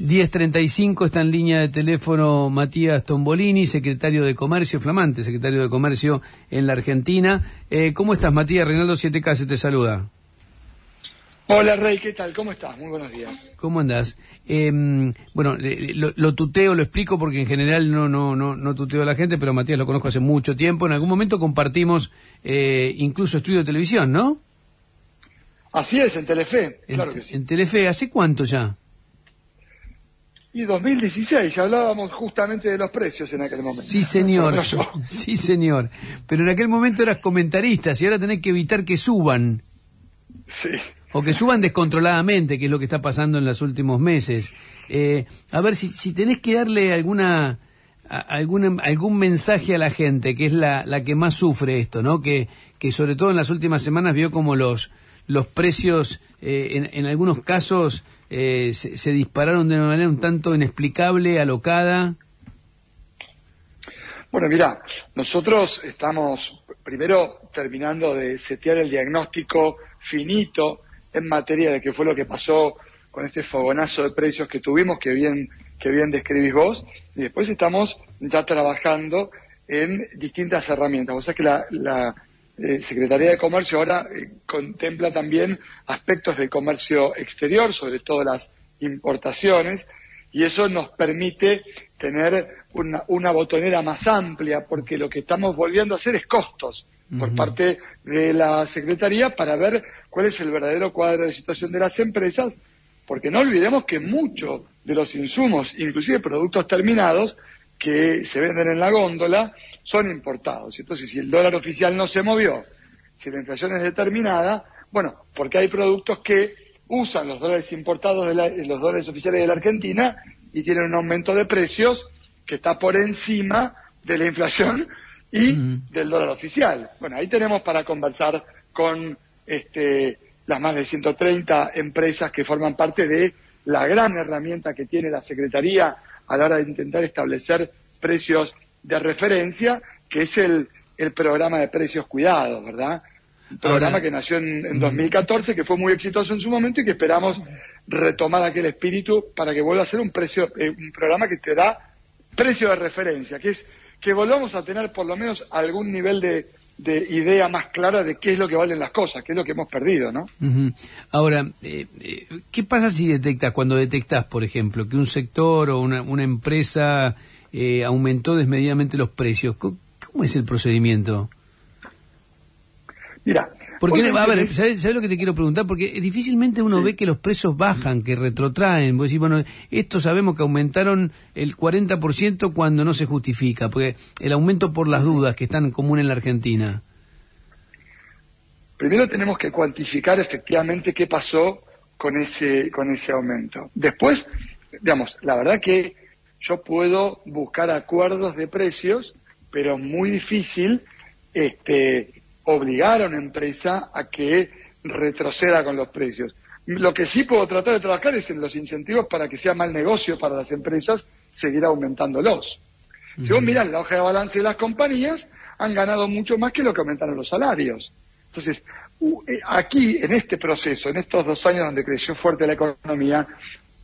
10.35 está en línea de teléfono Matías Tombolini, secretario de Comercio, flamante secretario de Comercio en la Argentina. Eh, ¿Cómo estás, Matías? Reinaldo 7K se te saluda. Hola, Rey, ¿qué tal? ¿Cómo estás? Muy buenos días. ¿Cómo andás? Em, bueno, lo, tuteo, lo explico porque en general no, no, no, no tuteo a la gente, pero Matías lo conozco hace mucho tiempo. En algún momento compartimos eh, incluso estudio de televisión, ¿no? Así es, en Telefe, claro que sí. En Telefe, ¿hace cuánto ya? Y 2016, hablábamos justamente de los precios en aquel momento. Sí, señor. sí, señor. Pero en aquel momento eras comentarista y ahora tenés que evitar que suban. Sí. O que suban descontroladamente, que es lo que está pasando en los últimos meses. Eh, a ver, si, si tenés que darle alguna, algún, algún mensaje a la gente, que es la, la que más sufre esto, ¿no? Que, que sobre todo en las últimas semanas vio como los, los precios eh, en, en, algunos casos eh, se, dispararon de una manera un tanto inexplicable, alocada. Bueno, mira, nosotros estamos primero terminando de setear el diagnóstico finito en materia de qué fue lo que pasó con este fogonazo de precios que tuvimos, que bien, que bien describís vos, y después estamos ya trabajando en distintas herramientas. O sea que la, la eh, Secretaría de Comercio ahora eh, contempla también aspectos del comercio exterior, sobre todo las importaciones, y eso nos permite tener una, una botonera más amplia, porque lo que estamos volviendo a hacer es costos por parte de la Secretaría para ver cuál es el verdadero cuadro de situación de las empresas, porque no olvidemos que muchos de los insumos, inclusive productos terminados, que se venden en la góndola, son importados. Entonces, si el dólar oficial no se movió, si la inflación es determinada, bueno, porque hay productos que usan los dólares importados de los dólares oficiales de la Argentina y tienen un aumento de precios que está por encima de la inflación y del dólar oficial. Bueno, ahí tenemos para conversar con este, las más de 130 empresas que forman parte de la gran herramienta que tiene la Secretaría a la hora de intentar establecer precios de referencia, que es el, el programa de precios cuidados, ¿verdad? Un programa que nació en, 2014, que fue muy exitoso en su momento y que esperamos retomar aquel espíritu para que vuelva a ser un precio, eh, un programa que te da precio de referencia, que es que volvamos a tener por lo menos algún nivel de, de idea más clara de qué es lo que valen las cosas, qué es lo que hemos perdido, ¿no? Ahora, eh, eh, ¿qué pasa si detectas, cuando detectas, por ejemplo, que un sector o una, una empresa eh, aumentó desmedidamente los precios. ¿Cómo es el procedimiento? Mira, porque, a ver, ¿sabes, lo que te quiero preguntar? Porque difícilmente uno ve que los precios bajan, que retrotraen. Vos decís, bueno, esto sabemos que aumentaron el 40% cuando no se justifica, porque el aumento por las dudas que están común en la Argentina. Primero tenemos que cuantificar efectivamente qué pasó con ese, con ese aumento. Después, digamos, la verdad que yo puedo buscar acuerdos de precios, pero es muy difícil este, obligar a una empresa a que retroceda con los precios. Lo que sí puedo tratar de trabajar es en los incentivos para que sea mal negocio para las empresas seguir aumentándolos. Si vos mirás la hoja de balance de las compañías, han ganado mucho más que lo que aumentaron los salarios. Entonces, eh, aquí, en este proceso, en estos dos años donde creció fuerte la economía,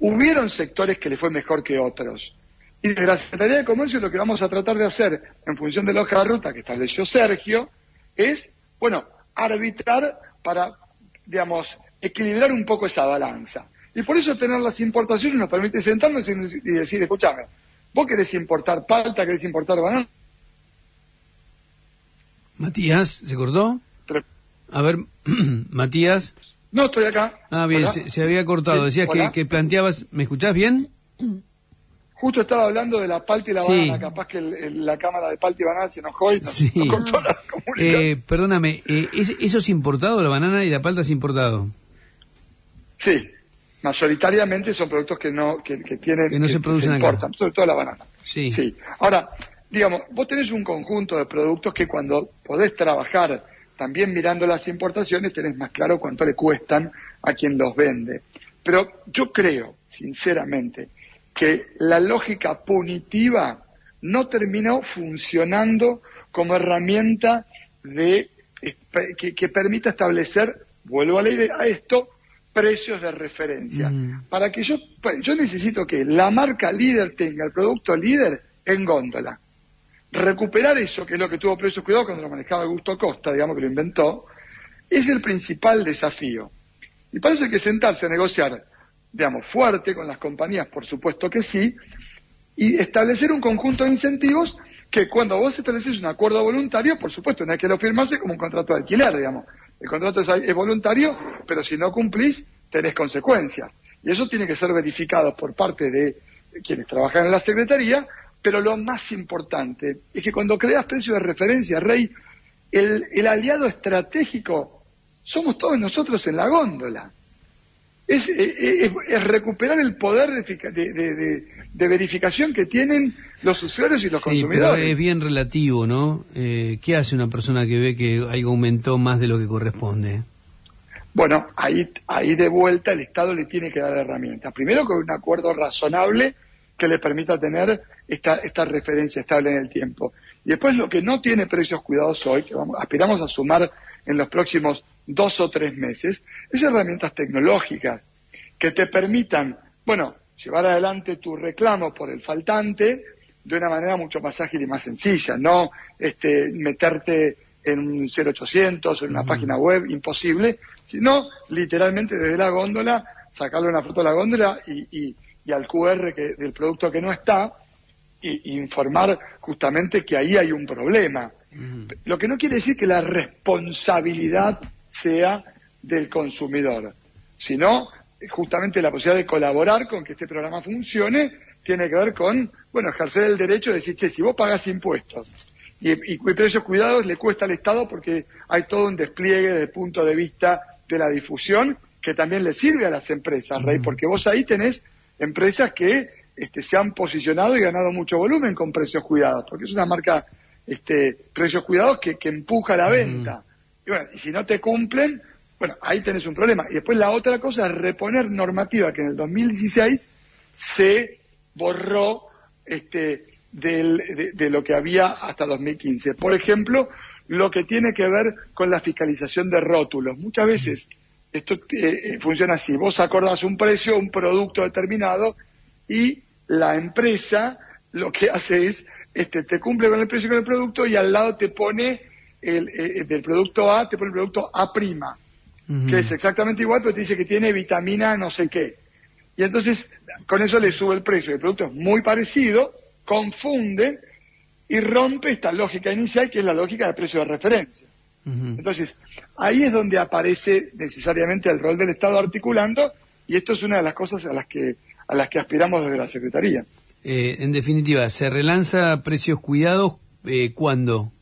hubieron sectores que le fue mejor que otros. Y de la Secretaría de Comercio lo que vamos a tratar de hacer, en función de la hoja de ruta que estableció Sergio, es, bueno, arbitrar para, digamos, equilibrar un poco esa balanza. Y por eso tener las importaciones nos permite sentarnos y decir, escúchame, vos querés importar palta, querés importar banana. Matías, ¿se cortó? A ver, Matías. No, estoy acá. Ah, bien, se, había cortado. Decías que, que, planteabas, ¿me escuchás bien? Justo estaba hablando de la palta y la banana, capaz que la cámara de palta y banana se enojó y nos, cortó la eh, Perdóname, eh, ¿eso es importado, la banana y la palta es importado? Sí, mayoritariamente son productos que no que, tienen que no se producen importan, sobre todo la banana. Sí. sí. Ahora, digamos, vos tenés un conjunto de productos que cuando podés trabajar también mirando las importaciones tenés más claro cuánto le cuestan a quien los vende. Pero yo creo, sinceramente, que la lógica punitiva no terminó funcionando como herramienta de que, permita establecer, vuelvo a, leer a esto, precios de referencia. Mm. Para que yo, pues, yo necesito que la marca líder tenga el producto líder en góndola. Recuperar eso, que es lo que tuvo precios cuidados cuando lo manejaba Augusto Costa, digamos que lo inventó, es el principal desafío. Y para eso hay que sentarse a negociar, digamos, fuerte con las compañías, por supuesto que sí, y establecer un conjunto de incentivos que cuando vos estableces un acuerdo voluntario, por supuesto, no hay que lo firmase como un contrato de alquiler, digamos. El contrato es, voluntario, pero si no cumplís, tenés consecuencias. Y eso tiene que ser verificado por parte de quienes trabajan en la Secretaría, pero lo más importante es que cuando creas precios de referencia, Rey, el, aliado estratégico somos todos nosotros en la góndola. Es, recuperar el poder de, verificación que tienen los usuarios y los sí, consumidores. Pero es bien relativo, ¿no? Eh, ¿Qué hace una persona que ve que algo aumentó más de lo que corresponde? Bueno, ahí, ahí de vuelta el Estado le tiene que dar herramientas. Primero con un acuerdo razonable que le permita tener esta, esta referencia estable en el tiempo. Y después lo que no tiene precios cuidados hoy, que vamos, aspiramos a sumar en los próximos dos o tres meses, es herramientas tecnológicas que te permitan, bueno, llevar adelante tu reclamo por el faltante de una manera mucho más ágil y más sencilla, no este, meterte en un 0800 o en una página web, imposible, sino literalmente desde la góndola, sacarle una foto a la góndola y, al QR del producto que no está, y, informar justamente que ahí hay un problema. Lo que no quiere decir que la responsabilidad sea del consumidor, sino justamente la posibilidad de colaborar con que este programa funcione tiene que ver con, bueno, ejercer el derecho de decir, che, si vos pagás impuestos y, y, precios cuidados le cuesta al Estado porque hay todo un despliegue desde el punto de vista de la difusión que también le sirve a las empresas, Rey, porque vos ahí tenés empresas que este, se han posicionado y ganado mucho volumen con precios cuidados, porque es una marca, este, precios cuidados que, que empuja la venta. Y bueno, y si no te cumplen, bueno, ahí tenés un problema. Y después la otra cosa es reponer normativa que en el 2016 se borró este, de, lo que había hasta 2015. Por ejemplo, lo que tiene que ver con la fiscalización de rótulos. Muchas veces esto eh, eh, funciona así. Vos acordás un precio, un producto determinado y la empresa lo que hace es, este, te cumple con el precio con el producto y al lado te pone el, eh, del producto A, te pone el producto A prima, que es exactamente igual, pero te dice que tiene vitamina no sé qué. Y entonces con eso le sube el precio. El producto es muy parecido, confunde y rompe esta lógica inicial que es la lógica de precio de referencia. Entonces, ahí es donde aparece necesariamente el rol del Estado articulando y esto es una de las cosas a las que, a las que aspiramos desde la Secretaría. Eh, en definitiva, ¿se relanza precios cuidados eh, cuándo?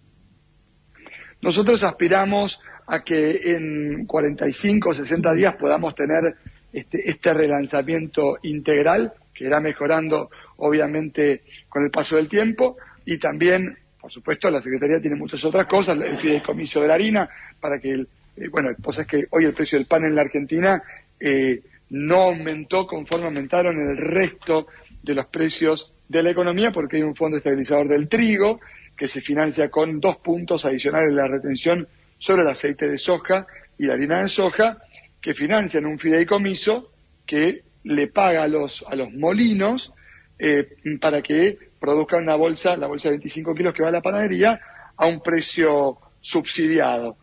Nosotros aspiramos a que en 45 o 60 días podamos tener este, este relanzamiento integral que irá mejorando obviamente con el paso del tiempo. Y también, por supuesto, la Secretaría tiene muchas otras cosas, el fideicomiso de la harina, para que, el, eh, bueno, es que hoy el precio del pan en la Argentina eh, no aumentó conforme aumentaron el resto de los precios de la economía porque hay un fondo estabilizador del trigo que se financia con dos puntos adicionales de la retención sobre el aceite de soja y la harina de soja que financian un fideicomiso que le paga a los, a los molinos eh, para que produzcan una bolsa, la bolsa de 25 kilos que va a la panadería, a un precio subsidiado.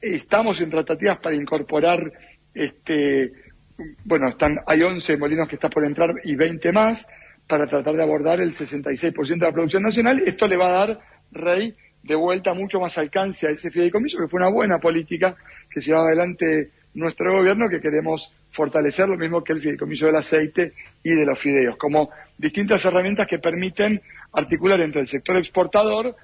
Estamos en tratativas para incorporar, este, bueno, están, hay 11 molinos que están por entrar y 20 más para tratar de abordar el 66% de la producción nacional. Esto le va a dar, Rey, de vuelta mucho más alcance a ese fideicomiso, que fue una buena política que llevaba adelante nuestro gobierno, que queremos fortalecer lo mismo que el fideicomiso del aceite y de los fideos, como distintas herramientas que permiten articular entre el sector exportador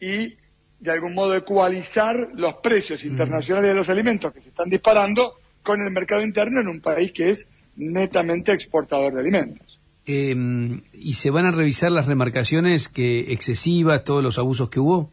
y de algún modo ecualizar los precios internacionales de los alimentos que se están disparando con el mercado interno en un país que es netamente exportador de alimentos. Em, ¿Y se van a revisar las remarcaciones que excesivas, todos los abusos que hubo?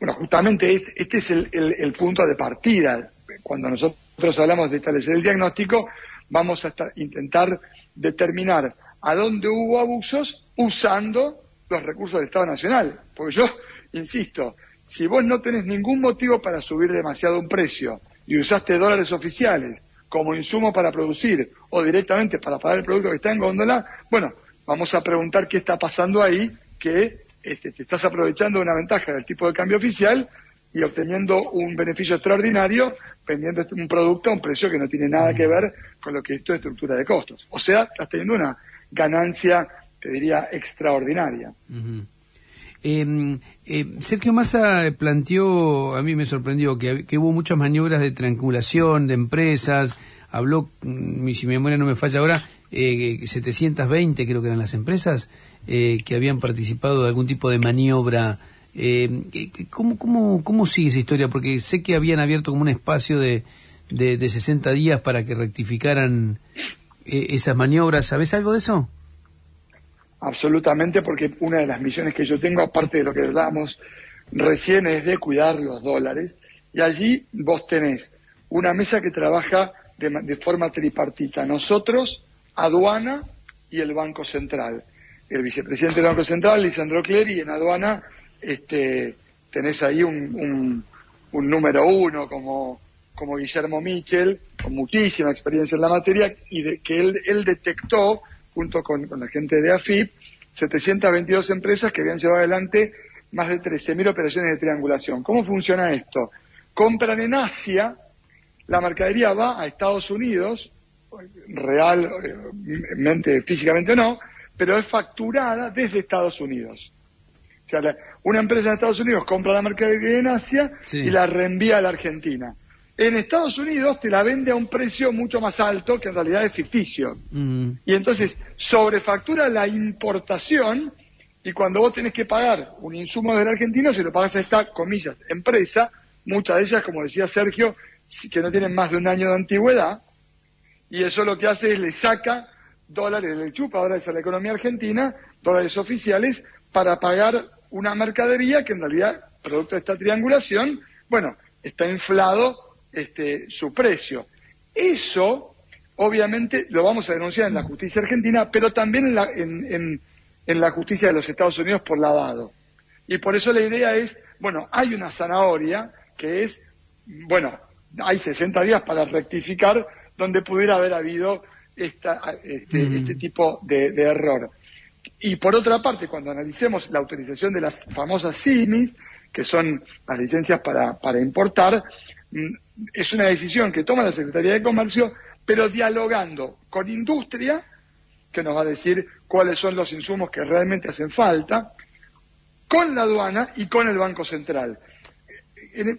Bueno, justamente este, es el punto de partida. Cuando nosotros hablamos de establecer el diagnóstico, vamos a intentar determinar a dónde hubo abusos usando los recursos del Estado Nacional. Porque yo, insisto, si vos no tenés ningún motivo para subir demasiado un precio y usaste dólares oficiales como insumo para producir o directamente para pagar el producto que está en góndola, bueno, vamos a preguntar qué está pasando ahí, que este, te estás aprovechando una ventaja del tipo de cambio oficial y obteniendo un beneficio extraordinario vendiendo un producto a un precio que no tiene nada que ver con lo que es tu estructura de costos. O sea, estás teniendo una ganancia, te diría, extraordinaria. Eh, Sergio Massa planteó, a mí me sorprendió, que, hubo muchas maniobras de triangulación de empresas, habló, mm, si mi memoria no me falla ahora, eh, 720 creo que eran las empresas eh, que habían participado de algún tipo de maniobra. Eh, ¿cómo, cómo, ¿Cómo sigue esa historia? Porque sé que habían abierto como un espacio de, de, de 60 días para que rectificaran eh, esas maniobras. ¿Sabes algo de eso? Absolutamente, porque una de las misiones que yo tengo, aparte de lo que hablábamos recién, es de cuidar los dólares. Y allí vos tenés una mesa que trabaja de, forma tripartita. Nosotros, aduana y el Banco Central. El vicepresidente del Banco Central, Lisandro Clery, en aduana este, tenés ahí un, un, número uno como, como Guillermo Michel, con muchísima experiencia en la materia, y de, que él, él detectó junto con, la gente de AFIP, 722 empresas que habían llevado adelante más de 13.000 operaciones de triangulación. ¿Cómo funciona esto? Compran en Asia, la mercadería va a Estados Unidos, realmente, físicamente no, pero es facturada desde Estados Unidos. O sea, una empresa de Estados Unidos compra la mercadería en Asia y la reenvía a la Argentina. En Estados Unidos te la vende a un precio mucho más alto que en realidad es ficticio. Mm. Y entonces sobrefactura la importación y cuando vos tenés que pagar un insumo desde la Argentina, se lo pagas a esta, comillas, empresa, muchas de ellas, como decía Sergio, que no tienen más de un año de antigüedad, y eso lo que hace es le saca dólares, le chupa dólares a la economía argentina, dólares oficiales, para pagar una mercadería que en realidad, producto de esta triangulación, bueno, está inflado este, su precio. Eso, obviamente, lo vamos a denunciar en la justicia argentina, pero también en la, en, en, la justicia de los Estados Unidos por lavado. Y por eso la idea es, bueno, hay una zanahoria que es, bueno, hay 60 días para rectificar donde pudiera haber habido esta, este, este tipo de, de, error. Y por otra parte, cuando analicemos la autorización de las famosas CIMIS, que son las licencias para, para importar, es una decisión que toma la Secretaría de Comercio, pero dialogando con industria, que nos va a decir cuáles son los insumos que realmente hacen falta, con la aduana y con el Banco Central.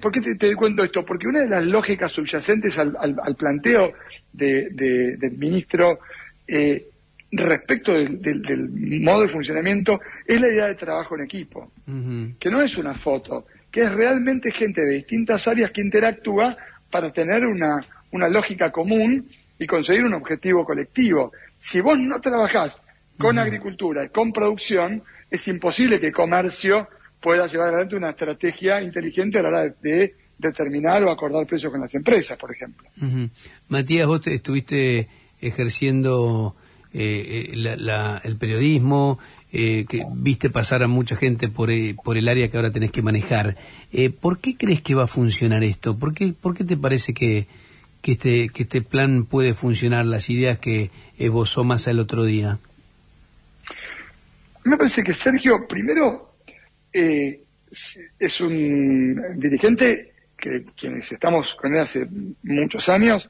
¿Por qué te, cuento esto? Porque una de las lógicas subyacentes al, planteo del ministro eh, respecto del, modo de funcionamiento es la idea de trabajo en equipo, que no es una foto, que es realmente gente de distintas áreas que interactúa para tener una, una lógica común y conseguir un objetivo colectivo. Si vos no trabajás con agricultura y con producción, es imposible que comercio pueda llevar adelante una estrategia inteligente a la hora de, determinar o acordar precios con las empresas, por ejemplo. Matías, vos estuviste ejerciendo eh, eh, el periodismo, eh, que viste pasar a mucha gente por, por el área que ahora tenés que manejar. ¿Por qué crees que va a funcionar esto? ¿Por qué, por qué te parece que, que, este, que este plan puede funcionar, las ideas que esbozó más el otro día? Me parece que Sergio, primero, es un dirigente que quienes estamos con él hace muchos años,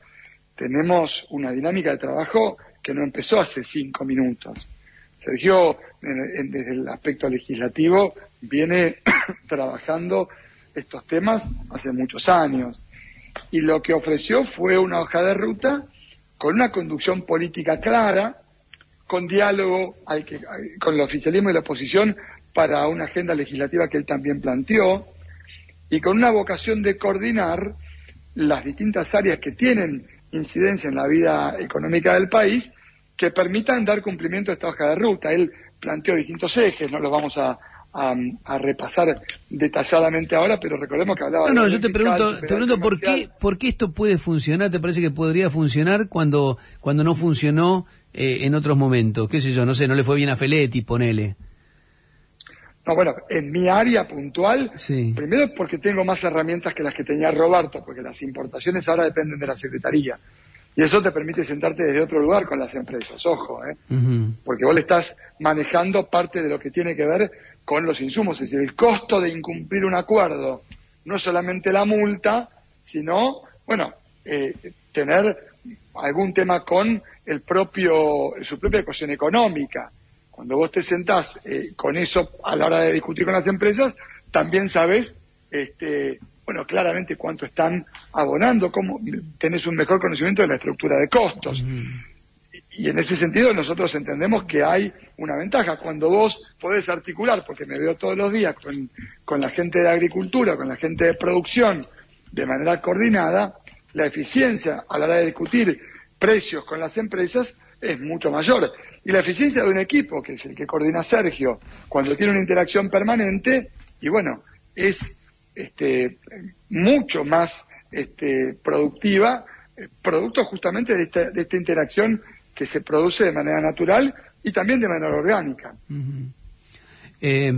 tenemos una dinámica de trabajo que no empezó hace cinco minutos. Sergio, desde el aspecto legislativo, viene trabajando estos temas hace muchos años. Y lo que ofreció fue una hoja de ruta con una conducción política clara, con diálogo con el oficialismo y la oposición para una agenda legislativa que él también planteó, y con una vocación de coordinar las distintas áreas que tienen incidencia en la vida económica del país que permitan dar cumplimiento a esta hoja de ruta. Él planteó distintos ejes, no los vamos a, repasar detalladamente ahora, pero recordemos que hablaba... No, no, yo te pregunto, te pregunto por qué, por qué esto puede funcionar, ¿te parece que podría funcionar cuando, cuando no funcionó eh, en otros momentos? ¿Qué sé yo? No sé, no le fue bien a Feletti, ponele. No, bueno, en mi área puntual, Sí. primero porque tengo más herramientas que las que tenía Roberto, porque las importaciones ahora dependen de la Secretaría. Y eso te permite sentarte desde otro lugar con las empresas, ojo, ¿eh? Porque vos le estás manejando parte de lo que tiene que ver con los insumos, es decir, el costo de incumplir un acuerdo, no solamente la multa, sino, bueno, eh, tener algún tema con el propio, su propia ecuación económica. Cuando vos te sentás eh, con eso a la hora de discutir con las empresas, también sabes, este, bueno, claramente cuánto están abonando, cómo tenés un mejor conocimiento de la estructura de costos. Y en ese sentido nosotros entendemos que hay una ventaja. Cuando vos podés articular, porque me veo todos los días con, con la gente de la agricultura, con la gente de producción, de manera coordinada, la eficiencia a la hora de discutir precios con las empresas es mucho mayor. Y la eficiencia de un equipo, que es el que coordina Sergio, cuando tiene una interacción permanente, y bueno, es este, mucho más este, productiva, eh, producto justamente de esta, de esta interacción que se produce de manera natural y también de manera orgánica. Ujú. Eh,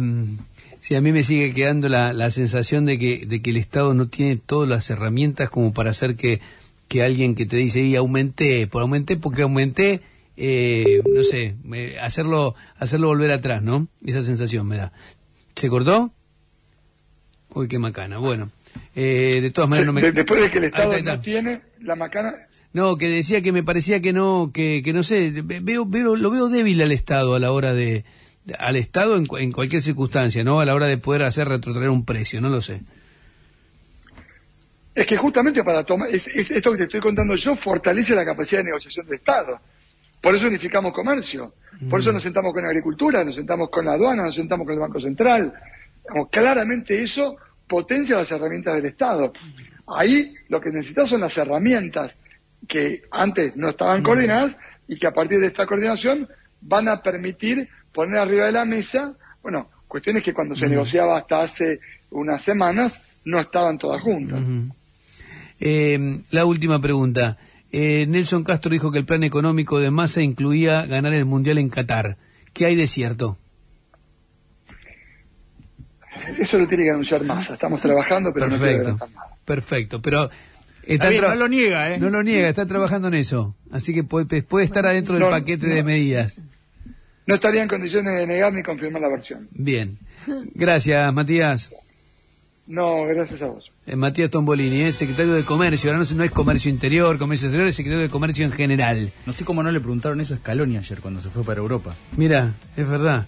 sí, a mí me sigue quedando la, la sensación de que, de que el Estado no tiene todas las herramientas como para hacer que, que alguien que te dice, y aumenté, por aumenté porque aumenté, eh, no sé, me- hacerlo, hacerlo volver atrás, ¿no? Esa sensación me da. ¿Se cortó? Uy, qué macana. Bueno, eh, de todas maneras no me... De- después de que el Estado está, no tiene la macana, No, que decía que me parecía que no, que, que no sé, ve- veo, veo, lo veo débil al Estado a la hora de, al Estado en, en cualquier circunstancia, ¿no? A la hora de poder hacer retrotraer un precio, no lo sé. es que justamente para tomar, es, es esto que te estoy contando yo fortalece la capacidad de negociación del Estado. Por eso unificamos comercio, por eso nos sentamos con agricultura, nos sentamos con la aduana, nos sentamos con el Banco Central. Digamos, claramente eso potencia las herramientas del Estado. Ahí lo que necesitas son las herramientas que antes no estaban coordinadas y que a partir de esta coordinación van a permitir poner arriba de la mesa, bueno, cuestiones que cuando se negociaba hasta hace unas semanas no estaban todas juntas. Eh, la última pregunta. Eh, Nelson Castro dijo que el plan económico de Massa incluía ganar el Mundial en Qatar. ¿Qué hay de cierto? Eso lo tiene que anunciar Massa. Estamos trabajando, pero no quiero Perfecto, nada. perfecto. Pero Está bien, no lo niega, ¿eh? No lo niega, está trabajando en eso. Así que puede, puede estar adentro del No, paquete no. de medidas. No estaría en condiciones de negar ni confirmar la versión. Bien. Gracias, Matías. No, gracias a vos. Eh, Matías Tombolini, es secretario de Comercio. Ahora no, es- no es comercio interior, comercio exterior, es secretario de Comercio en general. No sé cómo no le preguntaron eso a Scaloni ayer cuando se fue para Europa. Mira, es verdad.